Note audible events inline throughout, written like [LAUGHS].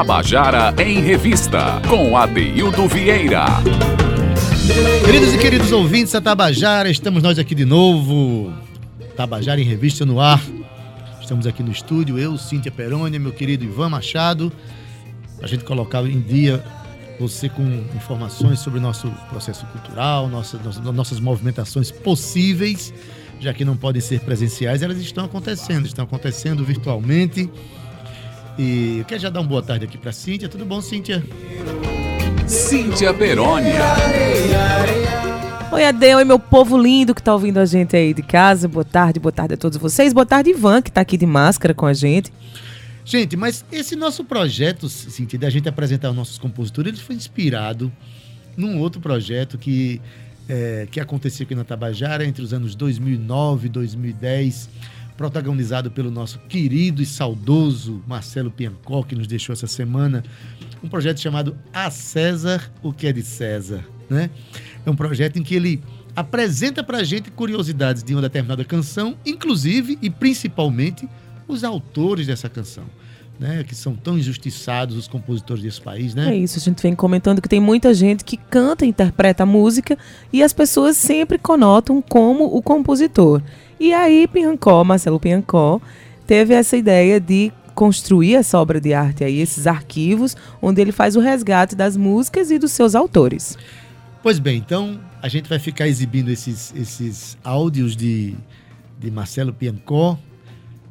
Tabajara em Revista, com Adeildo Vieira. Queridos e queridos ouvintes da Tabajara, estamos nós aqui de novo. Tabajara em Revista no ar. Estamos aqui no estúdio, eu, Cíntia Perônia, meu querido Ivan Machado. A gente colocar em dia você com informações sobre o nosso processo cultural, nossas, nossas movimentações possíveis, já que não podem ser presenciais, elas estão acontecendo, estão acontecendo virtualmente. E eu quero já dar uma boa tarde aqui para Cíntia. Tudo bom, Cíntia? Cíntia Perônia. Oi, Adel, oi, meu povo lindo que tá ouvindo a gente aí de casa. Boa tarde, boa tarde a todos vocês. Boa tarde, Ivan, que tá aqui de máscara com a gente. Gente, mas esse nosso projeto, Cíntia, da gente apresentar os nossos compositores, ele foi inspirado num outro projeto que, é, que aconteceu aqui na Tabajara entre os anos 2009 e 2010 protagonizado pelo nosso querido e saudoso Marcelo Piancó, que nos deixou essa semana, um projeto chamado A César, o que é de César, né? É um projeto em que ele apresenta para a gente curiosidades de uma determinada canção, inclusive e principalmente os autores dessa canção. Né, que são tão injustiçados os compositores desse país, né? É isso, a gente vem comentando que tem muita gente que canta, interpreta a música e as pessoas sempre conotam como o compositor. E aí Piancó, Marcelo Piancó, teve essa ideia de construir essa obra de arte aí, esses arquivos, onde ele faz o resgate das músicas e dos seus autores. Pois bem, então a gente vai ficar exibindo esses, esses áudios de, de Marcelo Piancó,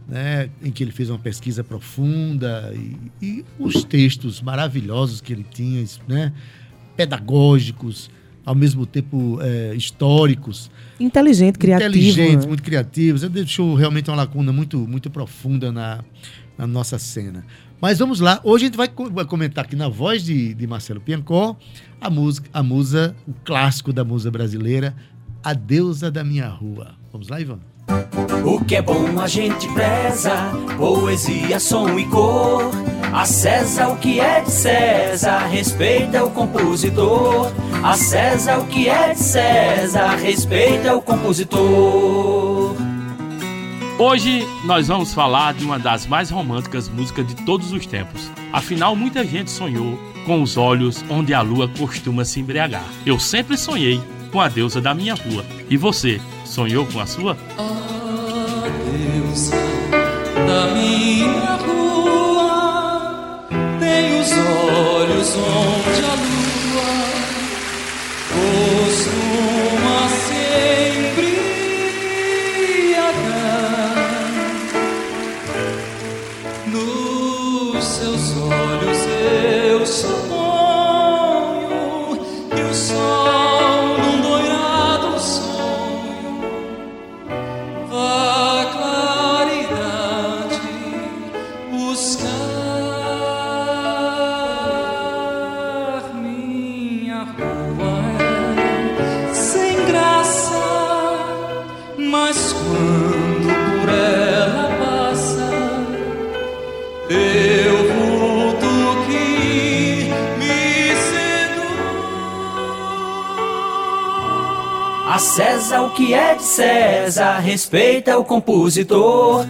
né, em que ele fez uma pesquisa profunda e, e os textos maravilhosos que ele tinha, né, pedagógicos, ao mesmo tempo é, históricos. Inteligente, criativo. Inteligentes, né? muito criativos. Ele deixou realmente uma lacuna muito, muito profunda na, na nossa cena. Mas vamos lá, hoje a gente vai, vai comentar aqui na voz de, de Marcelo Piancó a música, a musa, o clássico da musa brasileira, A Deusa da Minha Rua. Vamos lá, Ivan? O que é bom a gente preza, poesia, som e cor. A César o que é de César, respeita o compositor. A César o que é de César, respeita o compositor. Hoje nós vamos falar de uma das mais românticas músicas de todos os tempos. Afinal, muita gente sonhou com os olhos onde a lua costuma se embriagar. Eu sempre sonhei com a deusa da minha rua. E você, sonhou com a sua? A deusa César, respeita o compositor.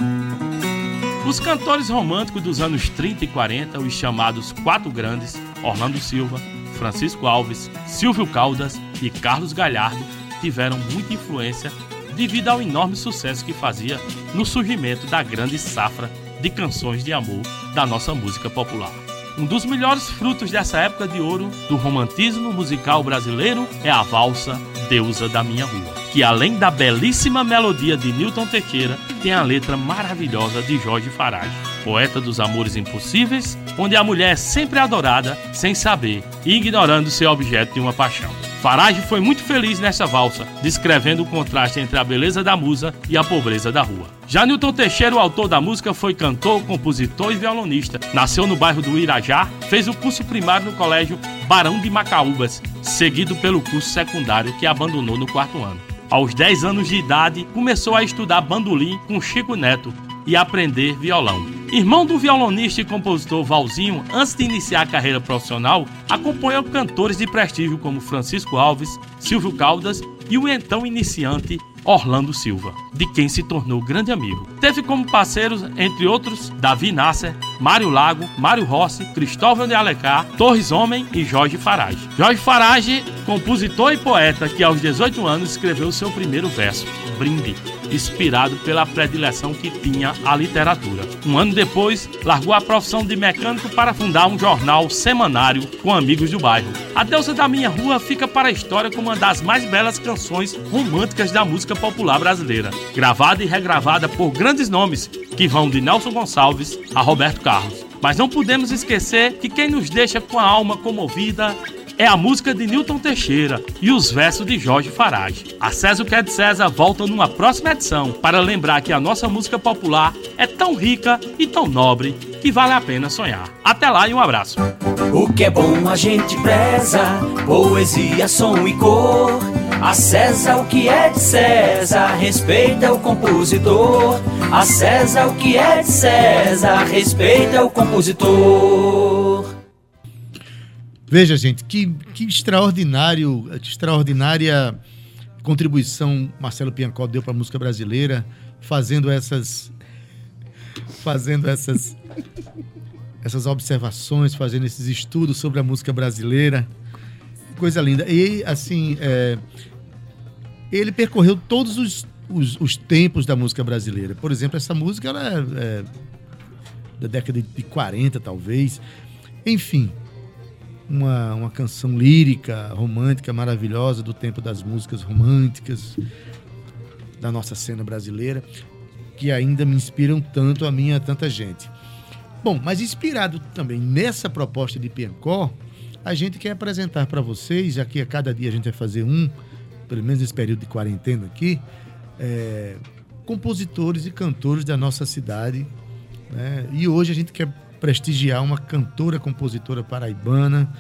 Os cantores românticos dos anos 30 e 40, os chamados Quatro Grandes, Orlando Silva, Francisco Alves, Silvio Caldas e Carlos Galhardo, tiveram muita influência devido ao enorme sucesso que fazia no surgimento da grande safra de canções de amor da nossa música popular. Um dos melhores frutos dessa época de ouro do romantismo musical brasileiro é a valsa Deusa da Minha Rua, que além da belíssima melodia de Newton Teixeira, tem a letra maravilhosa de Jorge Farage, poeta dos amores impossíveis, onde a mulher é sempre adorada sem saber e ignorando seu objeto de uma paixão. Farage foi muito feliz nessa valsa, descrevendo o contraste entre a beleza da musa e a pobreza da rua. Já Newton Teixeira, o autor da música, foi cantor, compositor e violonista. Nasceu no bairro do Irajá, fez o curso primário no colégio Barão de Macaúbas, seguido pelo curso secundário que abandonou no quarto ano. Aos 10 anos de idade, começou a estudar bandolim com Chico Neto e aprender violão. Irmão do violonista e compositor Valzinho, antes de iniciar a carreira profissional, acompanhou cantores de prestígio como Francisco Alves, Silvio Caldas e o então iniciante Orlando Silva, de quem se tornou grande amigo. Teve como parceiros, entre outros, Davi Nasser, Mário Lago, Mário Rossi, Cristóvão de Alencar, Torres Homem e Jorge Farage. Jorge Farage, compositor e poeta que aos 18 anos escreveu seu primeiro verso, Brinde inspirado pela predileção que tinha à literatura. Um ano depois, largou a profissão de mecânico para fundar um jornal semanário com amigos do bairro. A Deusa da Minha Rua fica para a história como uma das mais belas canções românticas da música popular brasileira, gravada e regravada por grandes nomes que vão de Nelson Gonçalves a Roberto Carlos. Mas não podemos esquecer que quem nos deixa com a alma comovida é a música de Newton Teixeira e os versos de Jorge Farage. A César o que é de César volta numa próxima edição para lembrar que a nossa música popular é tão rica e tão nobre que vale a pena sonhar. Até lá e um abraço. O que é bom a gente preza, poesia, som e cor. A César o que é de César, respeita o compositor. A César o que é de César, respeita o compositor. Veja, gente, que, que extraordinário, que extraordinária contribuição Marcelo Piancó deu para a música brasileira, fazendo essas fazendo essas essas observações, fazendo esses estudos sobre a música brasileira. Coisa linda. E, assim, é, ele percorreu todos os, os, os, tempos da música brasileira. Por exemplo, essa música ela é, é da década de 40, talvez. Enfim, uma, uma canção lírica, romântica, maravilhosa do tempo das músicas românticas da nossa cena brasileira, que ainda me inspiram tanto a mim e a tanta gente. Bom, mas inspirado também nessa proposta de Piancó, a gente quer apresentar para vocês, já que a cada dia a gente vai fazer um, pelo menos nesse período de quarentena aqui, é, compositores e cantores da nossa cidade. Né? E hoje a gente quer prestigiar uma cantora, compositora paraibana,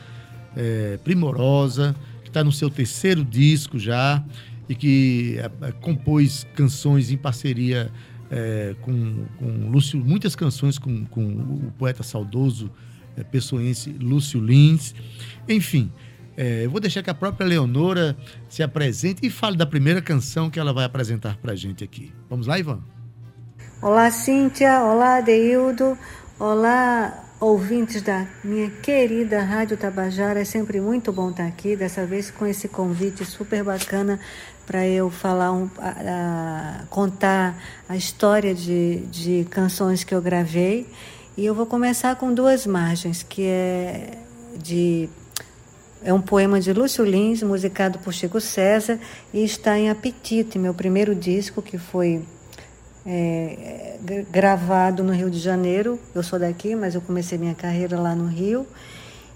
é, primorosa, que está no seu terceiro disco já e que é, é, compôs canções em parceria é, com, com Lúcio, muitas canções com, com o poeta saudoso é, pessoense Lúcio Lins. Enfim, é, eu vou deixar que a própria Leonora se apresente e fale da primeira canção que ela vai apresentar para a gente aqui. Vamos lá, Ivan? Olá, Cíntia. Olá, Deildo. Olá, ouvintes da minha querida Rádio Tabajara. É sempre muito bom estar aqui, dessa vez com esse convite super bacana para eu falar, um, a, a, contar a história de, de canções que eu gravei. E eu vou começar com duas margens, que é de é um poema de Lúcio Lins, musicado por Chico César, e está em Apetite, meu primeiro disco, que foi é, gravado no Rio de Janeiro. Eu sou daqui, mas eu comecei minha carreira lá no Rio.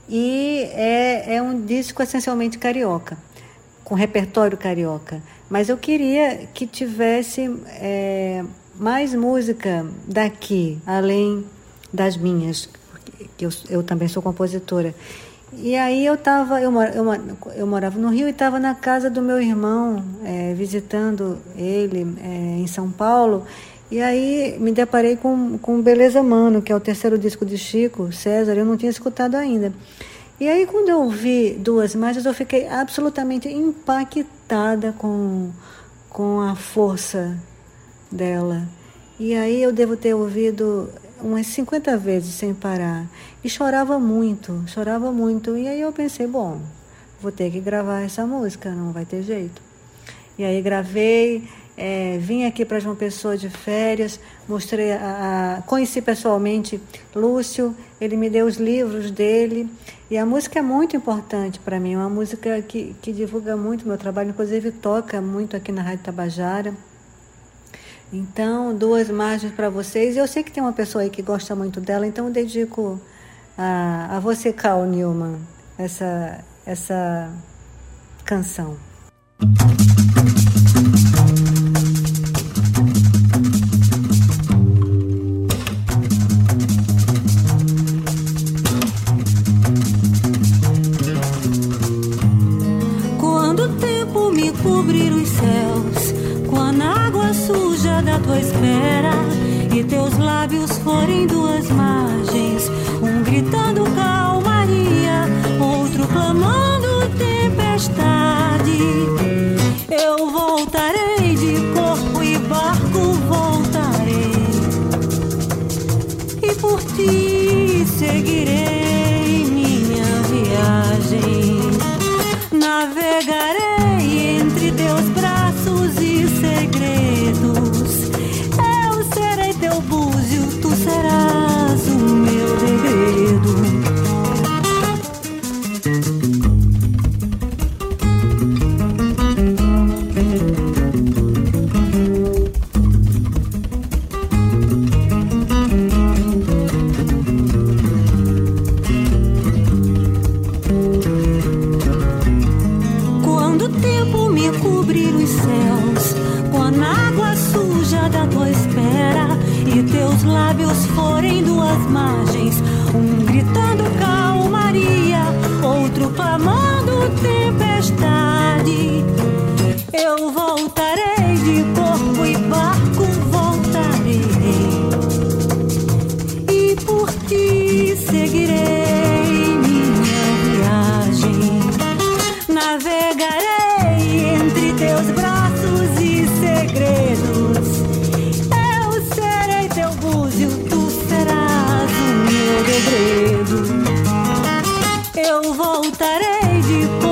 E é, é um disco essencialmente carioca, com repertório carioca. Mas eu queria que tivesse é, mais música daqui, além das minhas, que eu, eu também sou compositora. E aí eu tava, eu, eu, eu morava no Rio e estava na casa do meu irmão, é, visitando ele é, em São Paulo. E aí me deparei com, com Beleza Mano, que é o terceiro disco de Chico César, eu não tinha escutado ainda. E aí quando eu vi duas imagens, eu fiquei absolutamente impactada com, com a força dela. E aí eu devo ter ouvido umas 50 vezes sem parar. E chorava muito, chorava muito. E aí eu pensei, bom, vou ter que gravar essa música, não vai ter jeito. E aí gravei, é, vim aqui para João Pessoa de férias, mostrei, a, a, conheci pessoalmente Lúcio, ele me deu os livros dele. E a música é muito importante para mim, é uma música que, que divulga muito meu trabalho, inclusive toca muito aqui na Rádio Tabajara. Então, duas margens para vocês. Eu sei que tem uma pessoa aí que gosta muito dela, então eu dedico a, a você, Carl Newman, essa, essa canção. Tempestade. Eu voltarei de corpo e barco, voltarei e por ti seguirei minha viagem. Navegarei entre teus braços e segredos. Eu serei teu búzio, tu serás o meu degredo. Eu voltarei de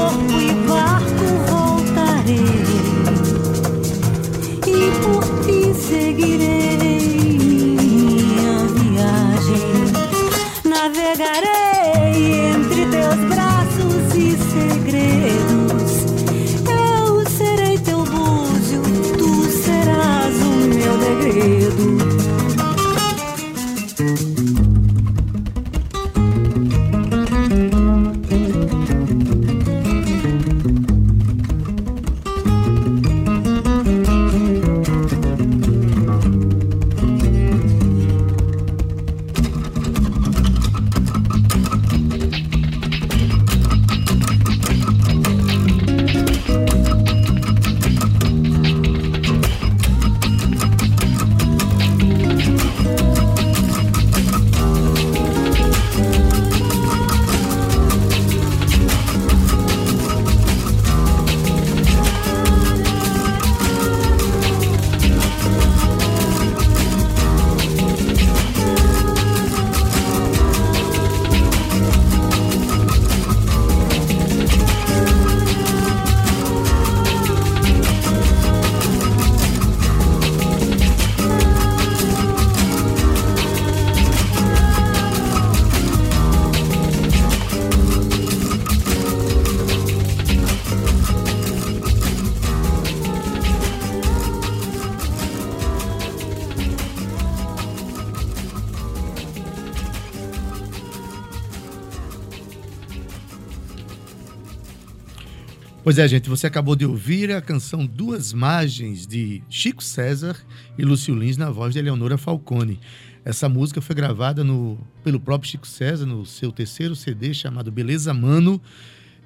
Pois é, gente, você acabou de ouvir a canção Duas Margens de Chico César e Lúcio Lins na voz de Eleonora Falcone. Essa música foi gravada no, pelo próprio Chico César no seu terceiro CD chamado Beleza Mano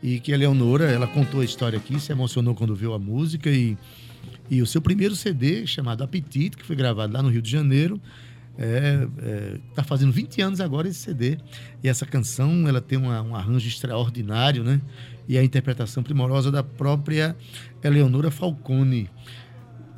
e que a Eleonora, ela contou a história aqui, se emocionou quando viu a música e, e o seu primeiro CD chamado Apetite, que foi gravado lá no Rio de Janeiro, é, é, tá fazendo 20 anos agora esse CD. E essa canção, ela tem uma- um arranjo extraordinário, né? E a interpretação primorosa da própria Eleonora Falcone.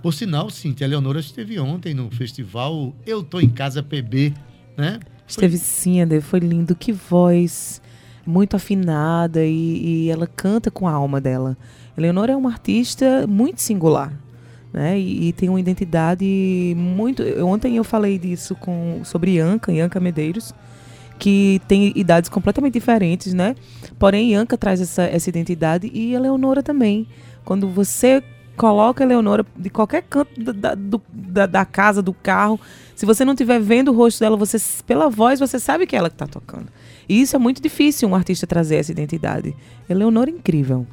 Por sinal, Cintia, a Eleonora esteve ontem no festival Eu Tô em Casa PB, né? Esteve sim, Eder, foi lindo. Que voz muito afinada e, e ela canta com a alma dela. Eleonora é uma artista muito singular, né? E, e tem uma identidade muito. Ontem eu falei disso com sobre Ianca, Ianca Medeiros, que tem idades completamente diferentes, né? Porém, Ianca traz essa, essa identidade e a Leonora também. Quando você coloca a Leonora de qualquer canto da, da- do- da, da casa, do carro, se você não estiver vendo o rosto dela, você pela voz você sabe que é ela que está tocando. E isso é muito difícil um artista trazer essa identidade. Eleonora é incrível.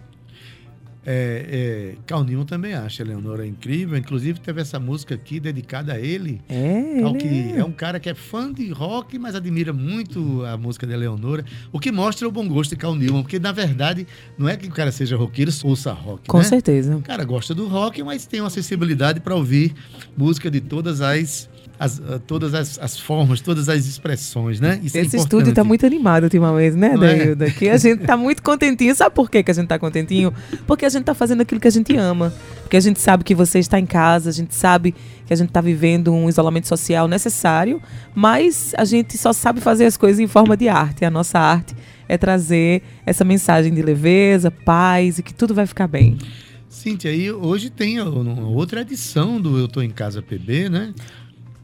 É, é, Newman também acha a Eleonora incrível. Inclusive, teve essa música aqui dedicada a ele. É, que é. é um cara que é fã de rock, mas admira muito a música da Eleonora. O que mostra o bom gosto de Newman. Porque, na verdade, não é que o cara seja roqueiro, ouça rock. Com né? certeza. O cara gosta do rock, mas tem uma sensibilidade para ouvir música de todas as as- ah, todas as, as formas, todas as expressões, né? Isso é Esse importante. estúdio está muito animado ultimamente, né, Não é? Dailda? Que a gente está muito contentinho. Sabe por quê que a gente está contentinho? Porque a gente está fazendo aquilo que a gente ama. Porque a gente sabe que você está em casa, a gente sabe que a gente está vivendo um isolamento social necessário, mas a gente só sabe fazer as coisas em forma de arte. A nossa arte é trazer essa mensagem de leveza, paz e que tudo vai ficar bem. Cíntia, aí hoje tem outra edição do Eu Tô em Casa PB, né?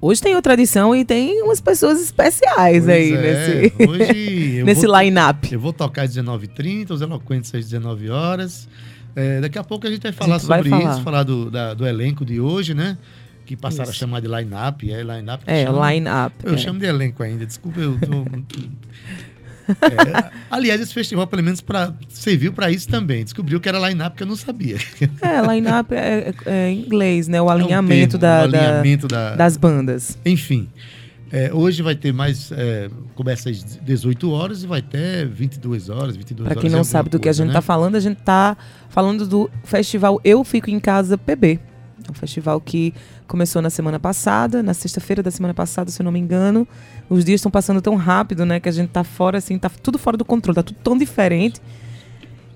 Hoje tem outra edição e tem umas pessoas especiais Pois aí é, nesse, Hoje [LAUGHS] nesse line-up. Eu vou tocar às 19h30, os eloquentes às 19 horas. É, daqui a pouco a gente vai falar gente vai sobre falar. isso, falar do, da- do elenco de hoje, né? Que passaram Isso. a chamar de line-up. É line-up É, line-up. Eu é. chamo de elenco ainda, desculpa, eu tô. [LAUGHS] É, aliás, esse festival, pelo menos, pra, serviu para isso também. Descobriu que era line-up que eu não sabia. É, line-up é, é- é em inglês, né? O É um alinhamento, termo, da, o da- alinhamento da- das bandas. Enfim. é, hoje vai ter mais. É, começa às 18 horas e vai até 22 horas, 22 Pra horas. quem é não sabe do que a coisa, gente né? tá falando, a gente tá falando do festival Eu Fico em Casa PB. É um festival que começou na semana passada, na sexta-feira da semana passada, se eu não me engano. Os dias estão passando tão rápido, né? Que a gente tá fora, assim, tá tudo fora do controle, tá tudo tão diferente.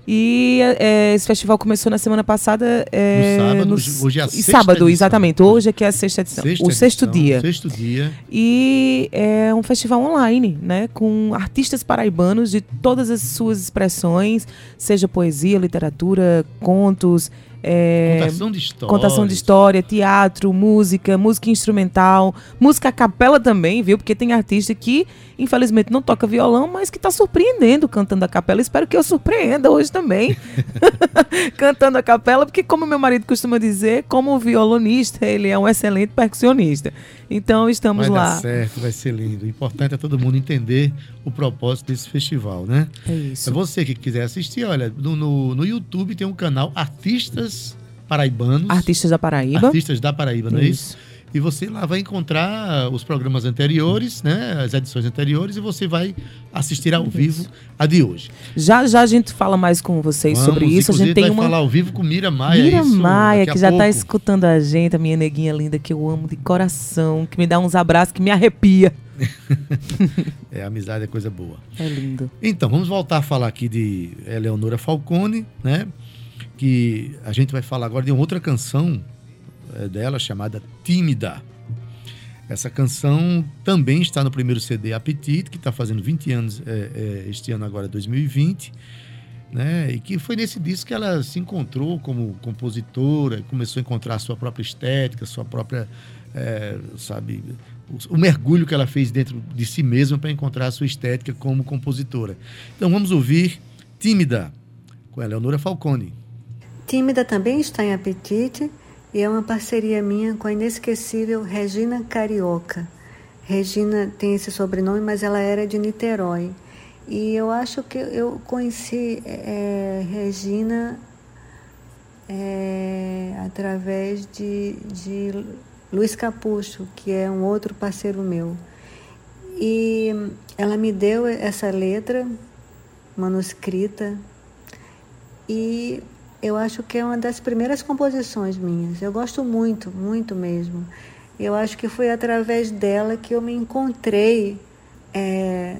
E é, esse festival começou na semana passada. É, No sábado, no hoje- é a sexta sábado, edição. exatamente. Hoje é que é a sexta edição. Sexta o sexto edição, dia. Sexto dia. E é um festival online, né? Com artistas paraibanos de todas as suas expressões, seja poesia, literatura, contos, é, Contação de história. contação de história, teatro, música, música instrumental, música a capela também, viu? Porque tem artista que, infelizmente, não toca violão, mas que está surpreendendo cantando a capela. Espero que eu surpreenda hoje também, [LAUGHS] [LAUGHS] cantando a capela, porque, como meu marido costuma dizer, como violonista, ele é um excelente percussionista. Então, estamos Vai lá. dar certo, vai ser lindo. O importante é todo mundo entender o propósito desse festival, né? É É isso. você que quiser assistir, olha, no, no, no YouTube tem um canal Artistas Paraibanos. Artistas da Paraíba. Artistas da Paraíba, não é isso? E você lá vai encontrar os programas anteriores, né? As edições anteriores, e você vai assistir ao vivo a de hoje. Já já a gente fala mais com vocês sobre Vamos, isso. A gente tem vai uma falar ao vivo com Mira Maia. Mira isso, Maia, que já tá pouco. escutando a gente, a minha neguinha linda, que eu amo de coração, que me dá uns abraços, que me arrepia. [LAUGHS] É, amizade é coisa boa. É lindo. Então, vamos voltar a falar aqui de Eleonora Falcone, né? Que a gente vai falar agora de uma outra canção eh, dela chamada Tímida. Essa canção também está no primeiro CD Apetite, que está fazendo 20 anos eh, eh, este ano agora, 2020. Né? E que foi nesse disco que ela se encontrou como compositora, começou a encontrar a sua própria estética, sua própria, eh, sabe, o, o mergulho que ela fez dentro de si mesma para encontrar a sua estética como compositora. Então vamos ouvir Tímida, com a Eleonora Falcone. Tímida também está em Apetite e é uma parceria minha com a inesquecível Regina Carioca. Regina tem esse sobrenome, mas ela era de Niterói. E eu acho que eu conheci eh, Regina eh, através de, de Luiz Capucho, que é um outro parceiro meu. E ela me deu essa letra manuscrita e eu acho que é uma das primeiras composições minhas. Eu gosto muito, muito mesmo. Eu acho que foi através dela que eu me encontrei é,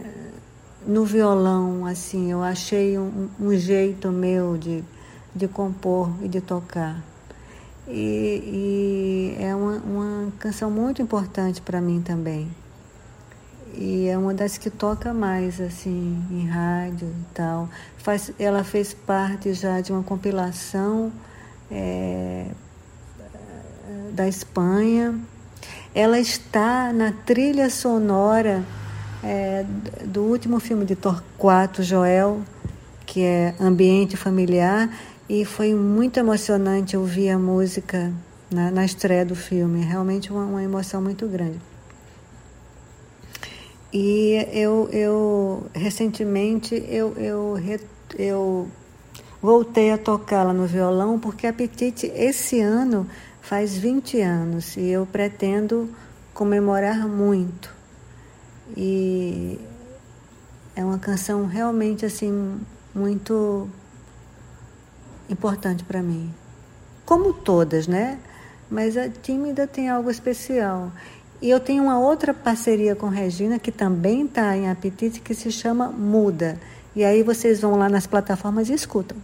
no violão, assim. Eu achei um, um jeito meu de, de compor e de tocar. E, e é uma, uma canção muito importante para mim também. E é uma das que toca mais, assim, em rádio e tal. Faz, ela fez parte já de uma compilação é, da Espanha. Ela está na trilha sonora é, do último filme de Torquato Joel, que é Ambiente Familiar, e foi muito emocionante ouvir a música na, na estreia do filme. Realmente uma, uma emoção muito grande. E eu, eu recentemente eu, eu, eu voltei a tocá-la no violão porque Apetite esse ano faz 20 anos e eu pretendo comemorar muito. E é uma canção realmente assim muito importante para mim. Como todas, né? Mas a tímida tem algo especial. E eu tenho uma outra parceria com Regina, que também está em apetite, que se chama Muda. E aí vocês vão lá nas plataformas e escutam.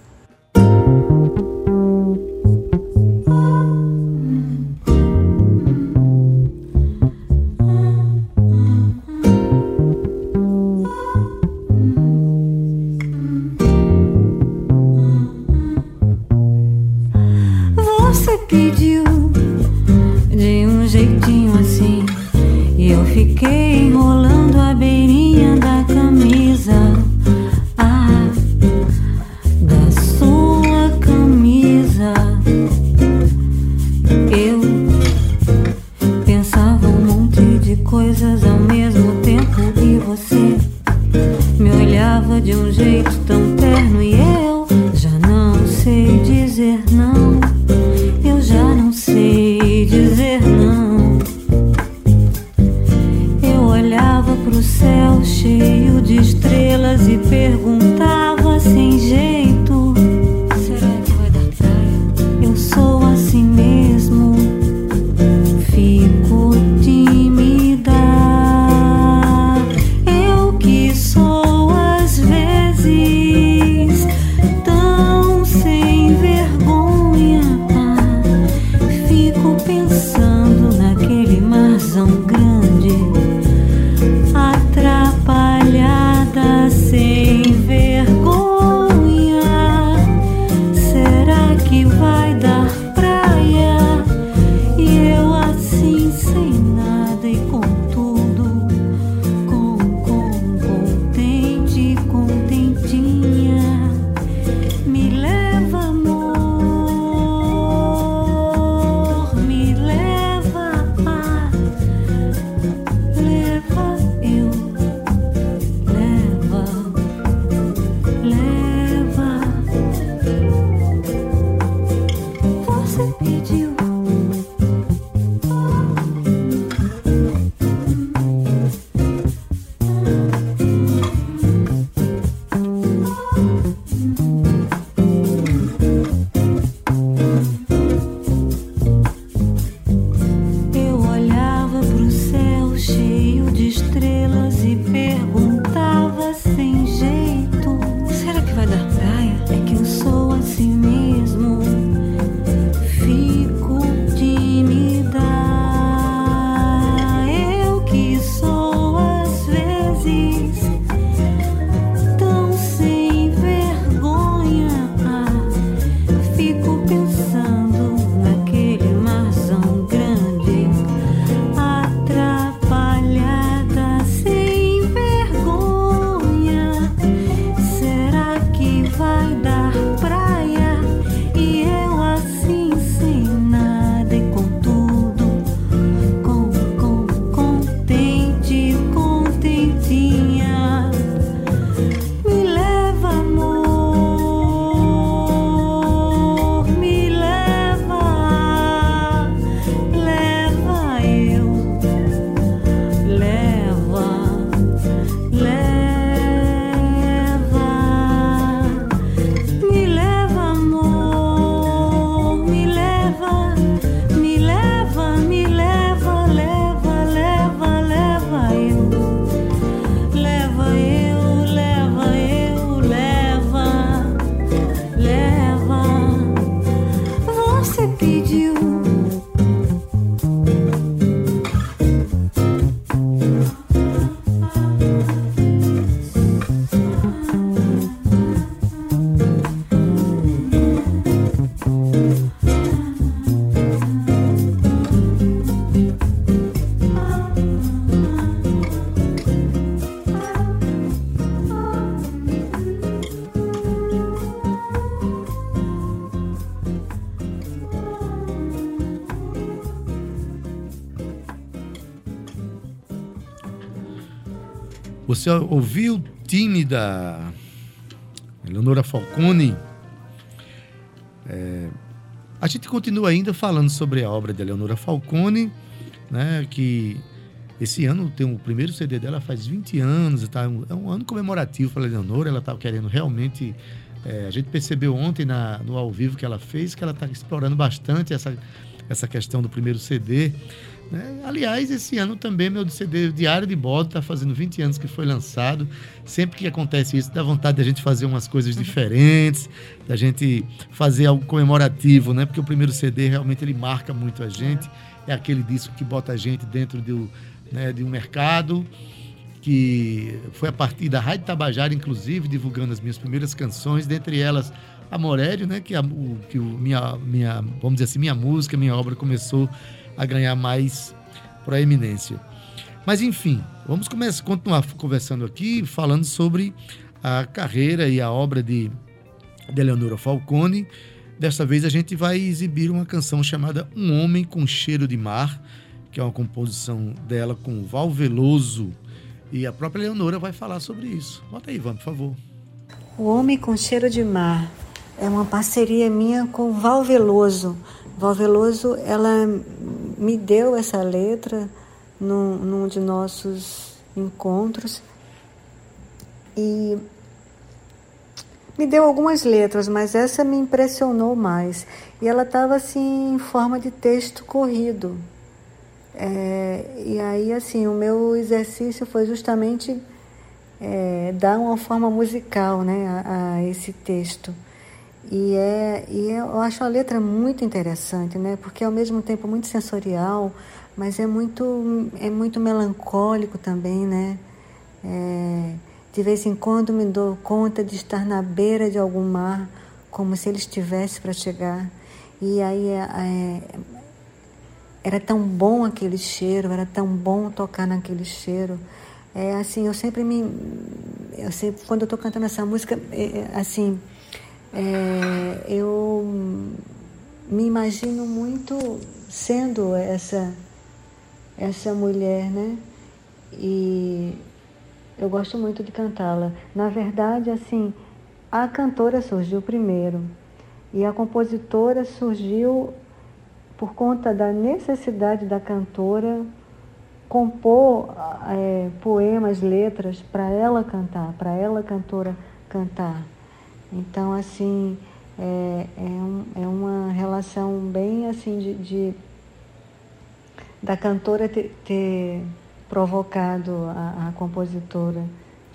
Você ouviu o time da Eleonora Falcone? É, a gente continua ainda falando sobre a obra de Eleonora Falcone, né, que esse ano tem o primeiro CD dela faz 20 anos, tá, é um ano comemorativo para a Eleonora, ela estava querendo realmente. É, a gente percebeu ontem na, no ao vivo que ela fez que ela está explorando bastante essa, essa questão do primeiro CD. Né? Aliás, esse ano também meu CD Diário de Bordo está fazendo 20 anos que foi lançado. Sempre que acontece isso, dá vontade de a gente fazer umas coisas diferentes, da gente fazer algo comemorativo, né? Porque o primeiro CD realmente ele marca muito a gente. É aquele disco que bota a gente dentro do, né, de um mercado que foi a partir da Rádio Tabajara, inclusive, divulgando as minhas primeiras canções, dentre elas a Morélio, né, que, a, o, que o, minha, minha, vamos dizer assim, minha música, minha obra começou a ganhar mais proeminência. Mas enfim, vamos começar, continuar conversando aqui, falando sobre a carreira e a obra de, de Falcone. Desta vez a gente vai exibir uma canção chamada Um Homem com Cheiro de Mar, que é uma composição dela com Val Veloso. E a própria Leonora vai falar sobre isso. Bota aí, Ivan, por favor. O Homem com Cheiro de Mar é uma parceria minha com Val Veloso. Val Veloso, ela me deu essa letra num, num de nossos encontros e me deu algumas letras, mas essa me impressionou mais. E ela estava assim em forma de texto corrido. É, e aí, assim, o meu exercício foi justamente é, dar uma forma musical né, a, a, esse texto. E, é, e eu acho a letra muito interessante, né, porque é ao mesmo tempo muito sensorial, mas é muito, é muito melancólico também, né? É, de vez em quando me dou conta de estar na beira de algum mar, como se ele estivesse para chegar. E aí é, é, era tão bom aquele cheiro, era tão bom tocar naquele cheiro. É assim, eu sempre me. Eu sempre, quando eu estou cantando essa música, é, é, assim, é, eu me imagino muito sendo essa, essa mulher, né? E eu gosto muito de cantá-la. Na verdade, assim, a cantora surgiu primeiro e a compositora surgiu por conta da necessidade da cantora compor é, poemas, letras para ela cantar, para ela cantora cantar. Então assim é, é, um, é uma relação bem assim de, de da cantora ter, ter provocado a, a, compositora,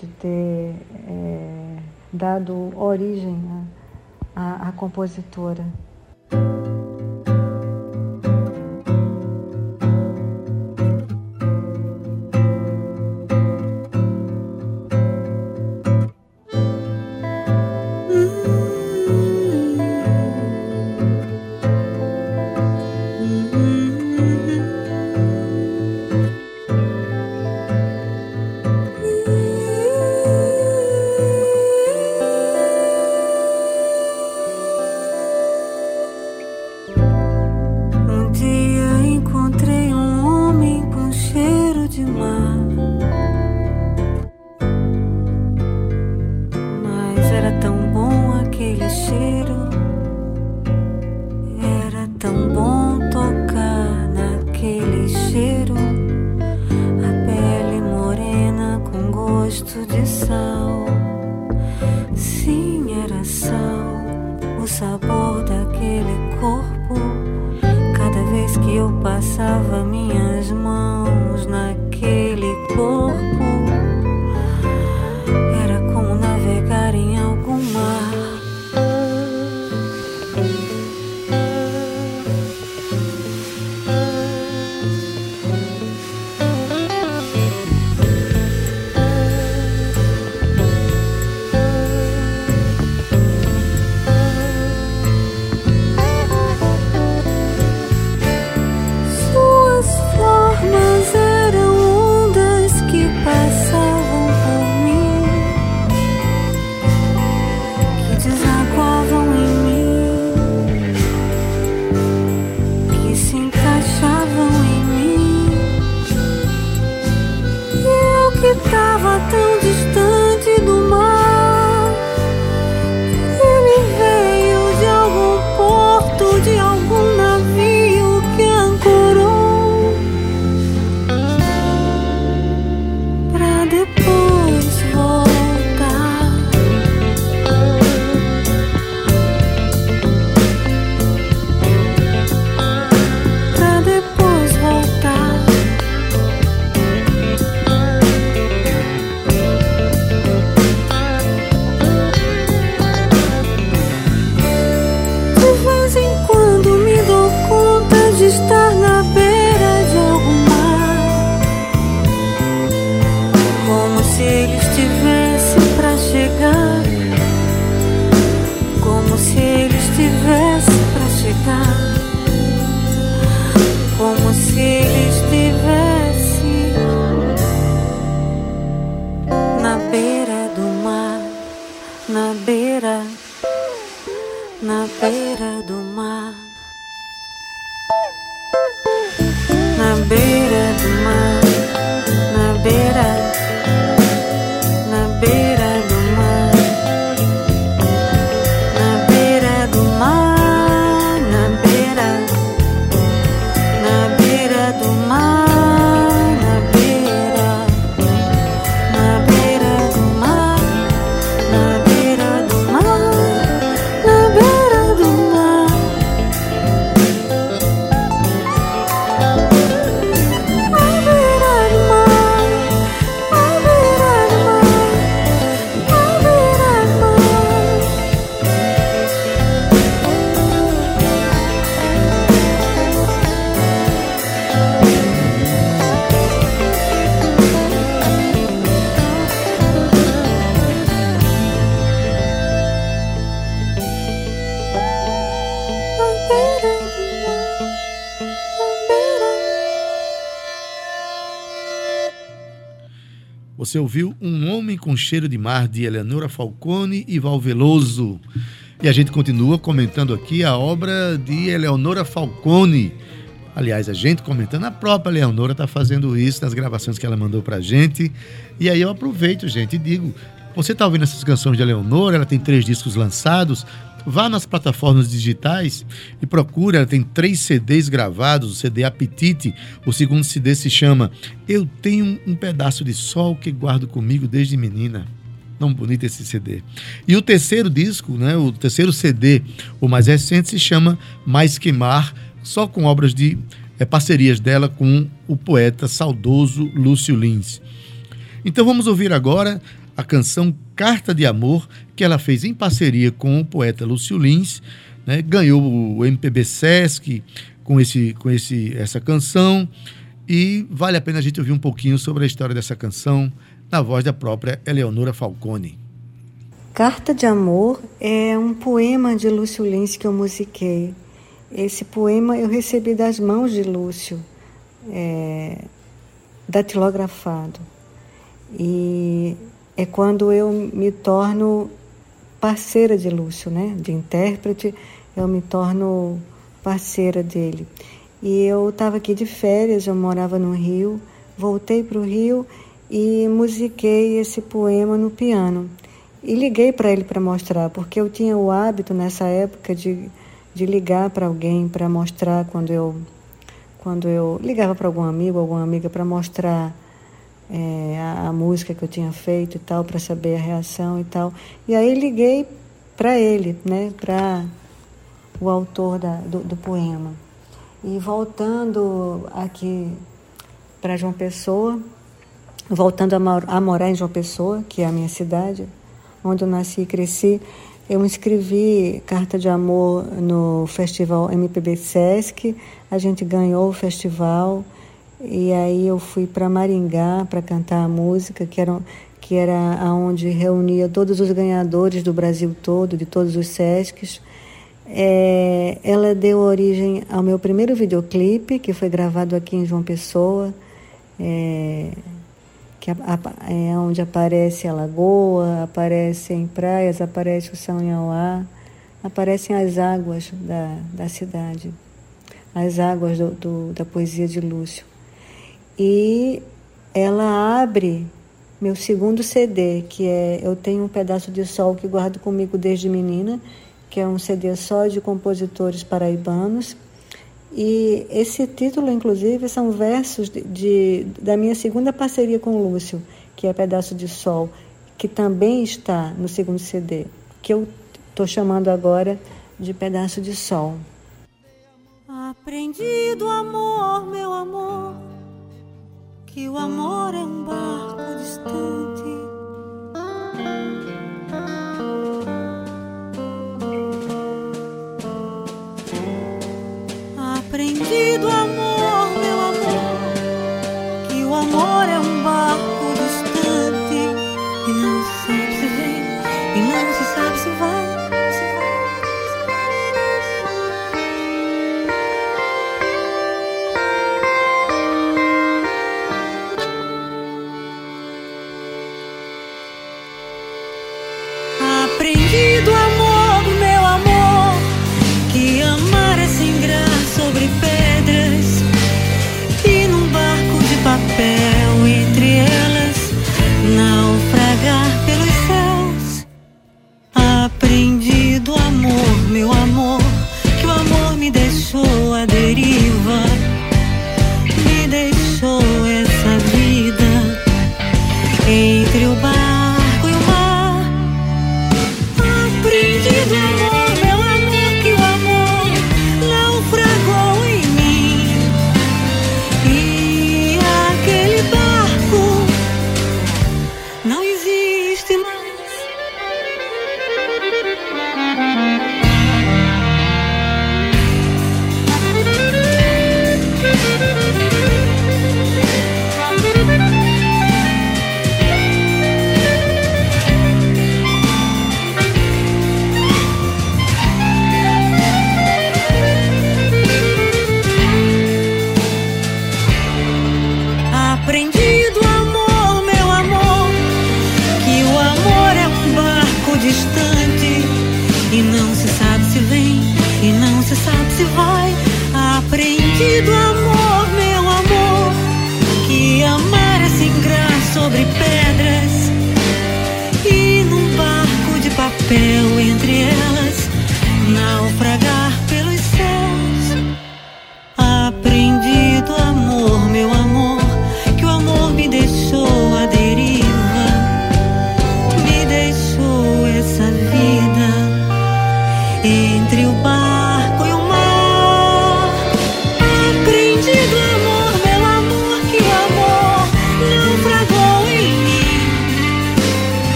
de ter é, dado origem à compositora. Suas formas eram Você ouviu Um Homem com Cheiro de Mar, de Eleonora Falcone e Val Veloso. E a gente continua comentando aqui a obra de Eleonora Falcone. Aliás, a gente comentando, a própria Eleonora está fazendo isso nas gravações que ela mandou para a gente. E aí eu aproveito, gente, e digo: você está ouvindo essas canções de Eleonora, ela tem três discos lançados. Vá nas plataformas digitais e procure. Ela tem três CDs gravados: o CD Apetite, o segundo CD se chama Eu Tenho um Pedaço de Sol que Guardo Comigo Desde Menina. Não bonito esse CD. E o terceiro disco, né, o terceiro CD, o mais recente, se chama Mais Que Mar, só com obras de é, parcerias dela com o poeta saudoso Lúcio Lins. Então vamos ouvir agora a canção Carta de Amor, que ela fez em parceria com o poeta Lúcio Lins, né? ganhou o MPB Sesc com, esse, com esse, essa canção, e vale a pena a gente ouvir um pouquinho sobre a história dessa canção na voz da própria Eleonora Falcone. Carta de Amor é um poema de Lúcio Lins que eu musiquei. Esse poema eu recebi das mãos de Lúcio, é, datilografado. E é quando eu me torno parceira de Lúcio, né? De intérprete, eu me torno parceira dele. E eu estava aqui de férias, eu morava no Rio, voltei para o Rio e musiquei esse poema no piano. E liguei para ele para mostrar, porque eu tinha o hábito nessa época de, de ligar para alguém para mostrar quando eu quando eu ligava para algum amigo, alguma amiga para mostrar é, a, a, música que eu tinha feito e tal, para saber a reação e tal. E aí liguei para ele, né, para o autor da, do, do poema. E voltando aqui para João Pessoa, voltando a, morar em João Pessoa, que é a minha cidade, onde eu nasci e cresci, eu inscrevi Carta de Amor no festival MPB Sesc, a gente ganhou o festival, e aí eu fui para Maringá para cantar a música, que era, que era onde reunia todos os ganhadores do Brasil todo, de todos os SESCs. É, ela deu origem ao meu primeiro videoclipe, que foi gravado aqui em João Pessoa, é, que a, a, é onde aparece a lagoa, aparecem praias, aparece o São Iauá, aparecem as águas da, da cidade, as águas do, do, da poesia de Lúcio e ela abre meu segundo CD, que é Eu Tenho um Pedaço de Sol que guardo comigo desde menina, que é um CD só de compositores paraibanos. E esse título, inclusive, são versos de, de da minha segunda parceria com o Lúcio, que é Pedaço de Sol, que também está no segundo CD, que eu estou chamando agora de Pedaço de Sol. Aprendi do amor, meu amor que o amor é um barco distante. Aprendi do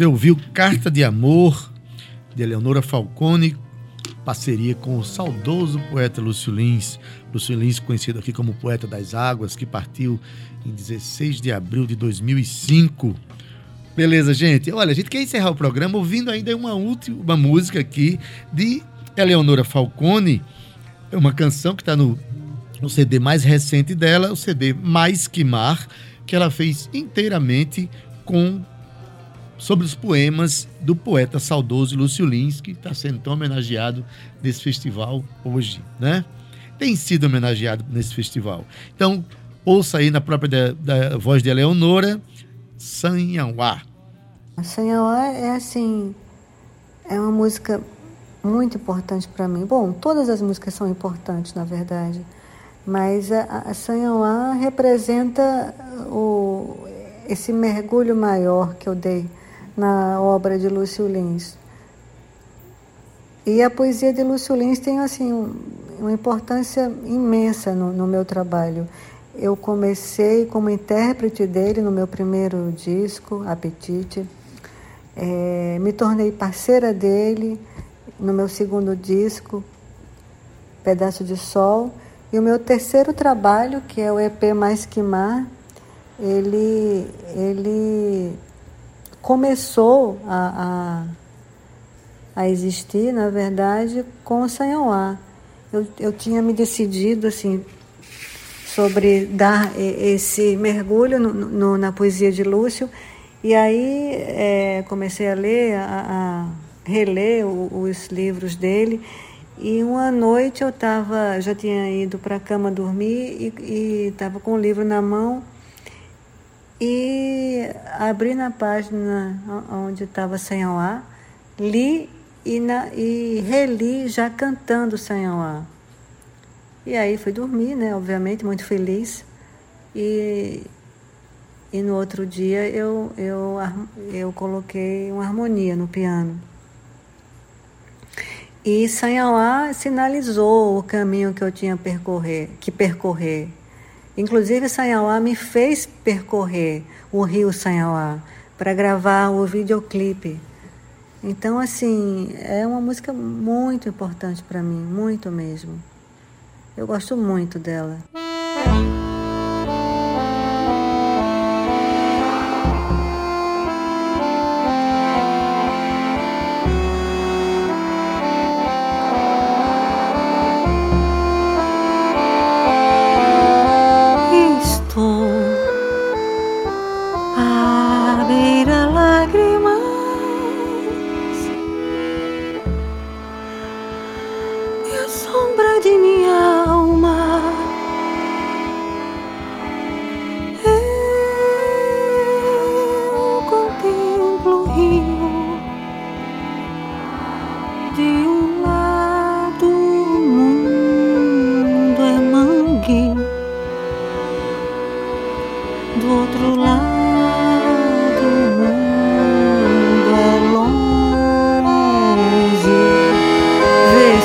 Você ouviu Carta de Amor, de Eleonora Falcone, parceria com o saudoso poeta Lúcio Lins. Lúcio Lins, conhecido aqui como Poeta das Águas, que partiu em 16 de abril de 2005. Beleza, gente? Olha, a gente quer encerrar o programa ouvindo ainda uma última música aqui de Eleonora Falcone. É uma canção que está no, no CD mais recente dela, o CD Mais Que Mar, que ela fez inteiramente com sobre os poemas do poeta saudoso Lúcio Lins, que está sendo tão homenageado nesse festival hoje, né? Tem sido homenageado nesse festival. Então, ouça aí na própria da, da voz de Eleonora, Sanhauá. Sanhauá é assim, é uma música muito importante para mim. Bom, todas as músicas são importantes, na verdade, mas a, a Sanhauá representa o, esse mergulho maior que eu dei na obra de Lúcio Lins. E a poesia de Lúcio Lins tem assim um, uma importância imensa no, no meu trabalho. Eu comecei como intérprete dele no meu primeiro disco, Apetite. É, me tornei parceira dele no meu segundo disco, Pedaço de Sol. E o meu terceiro trabalho, que é o EP Mais Que Mar, ele, ele começou a, a, a existir, na verdade, com o Sanhauá. Eu, eu tinha me decidido, assim, sobre dar esse mergulho no, no, na poesia de Lúcio, e aí é, comecei a ler, a, a reler o, os livros dele, e uma noite eu estava, já tinha ido para a cama dormir e estava com o livro na mão e abri na página onde estava Sanhauá, li e, na, e reli já cantando Sanhauá. E aí fui dormir, né? Obviamente, muito feliz. E, e no outro dia eu, eu, eu coloquei uma harmonia no piano. E Sanhauá sinalizou o caminho que eu tinha percorrer, que percorrer. Inclusive, Sanhauá me fez percorrer o rio Sanhauá para gravar o videoclipe. Então, assim, é uma música muito importante para mim, muito mesmo. Eu gosto muito dela.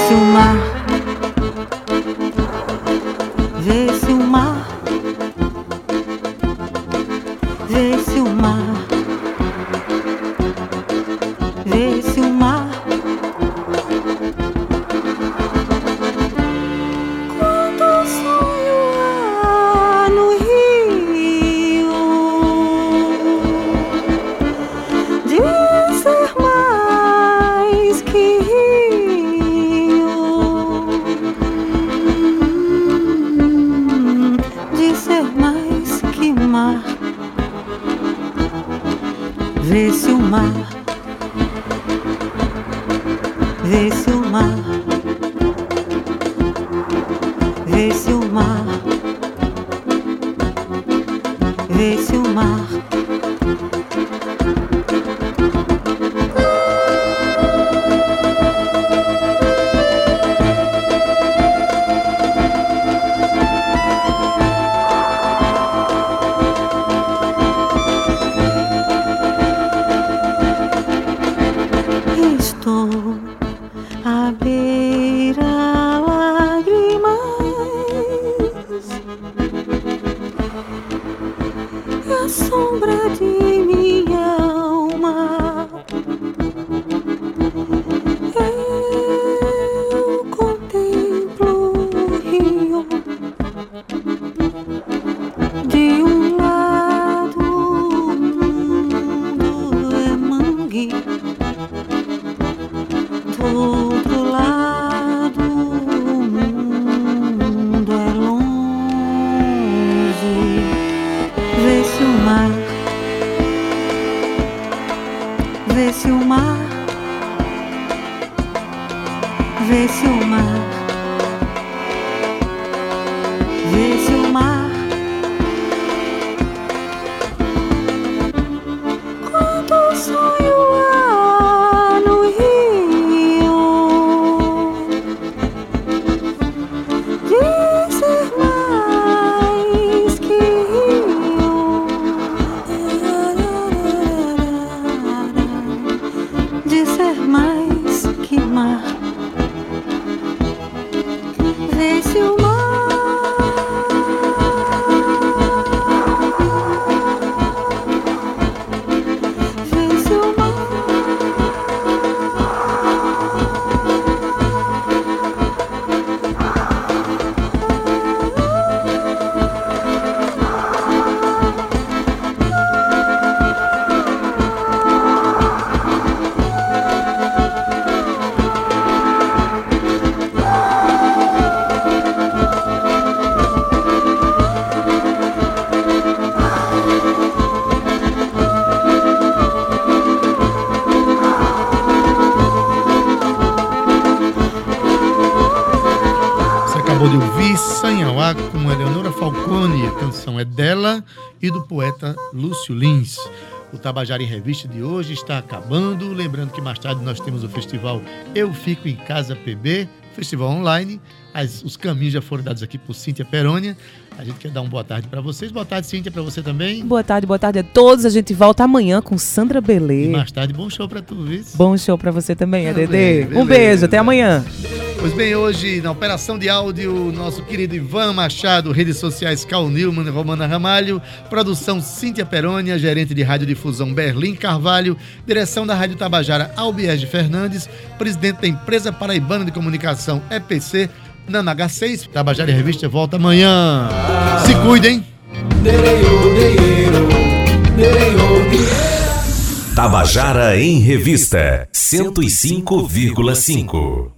Vê-se o O Tabajara em Revista de hoje está acabando. Lembrando que mais tarde nós temos o festival Eu Fico em Casa PB, festival online. As- os caminhos já foram dados aqui por Cíntia Perônia. A gente quer dar uma boa tarde para vocês. Boa tarde, Cíntia, para você também. Boa tarde, boa tarde a todos. A gente volta amanhã com Sandra E Belê. mais tarde, bom show para tu, viu? Bom show pra você também, ADD. Um beijo, até amanhã. Pois bem, hoje na operação de áudio, nosso querido Ivan Machado, redes sociais Cal Newman, Romana Ramalho, produção Cíntia Perônia, gerente de radiodifusão Berlim Carvalho, direção da Rádio Tabajara Albiege Fernandes, presidente da empresa paraibana de comunicação EPC, Nana H6. Tabajara em Revista volta amanhã. Se cuidem. Tabajara em Revista 105,5.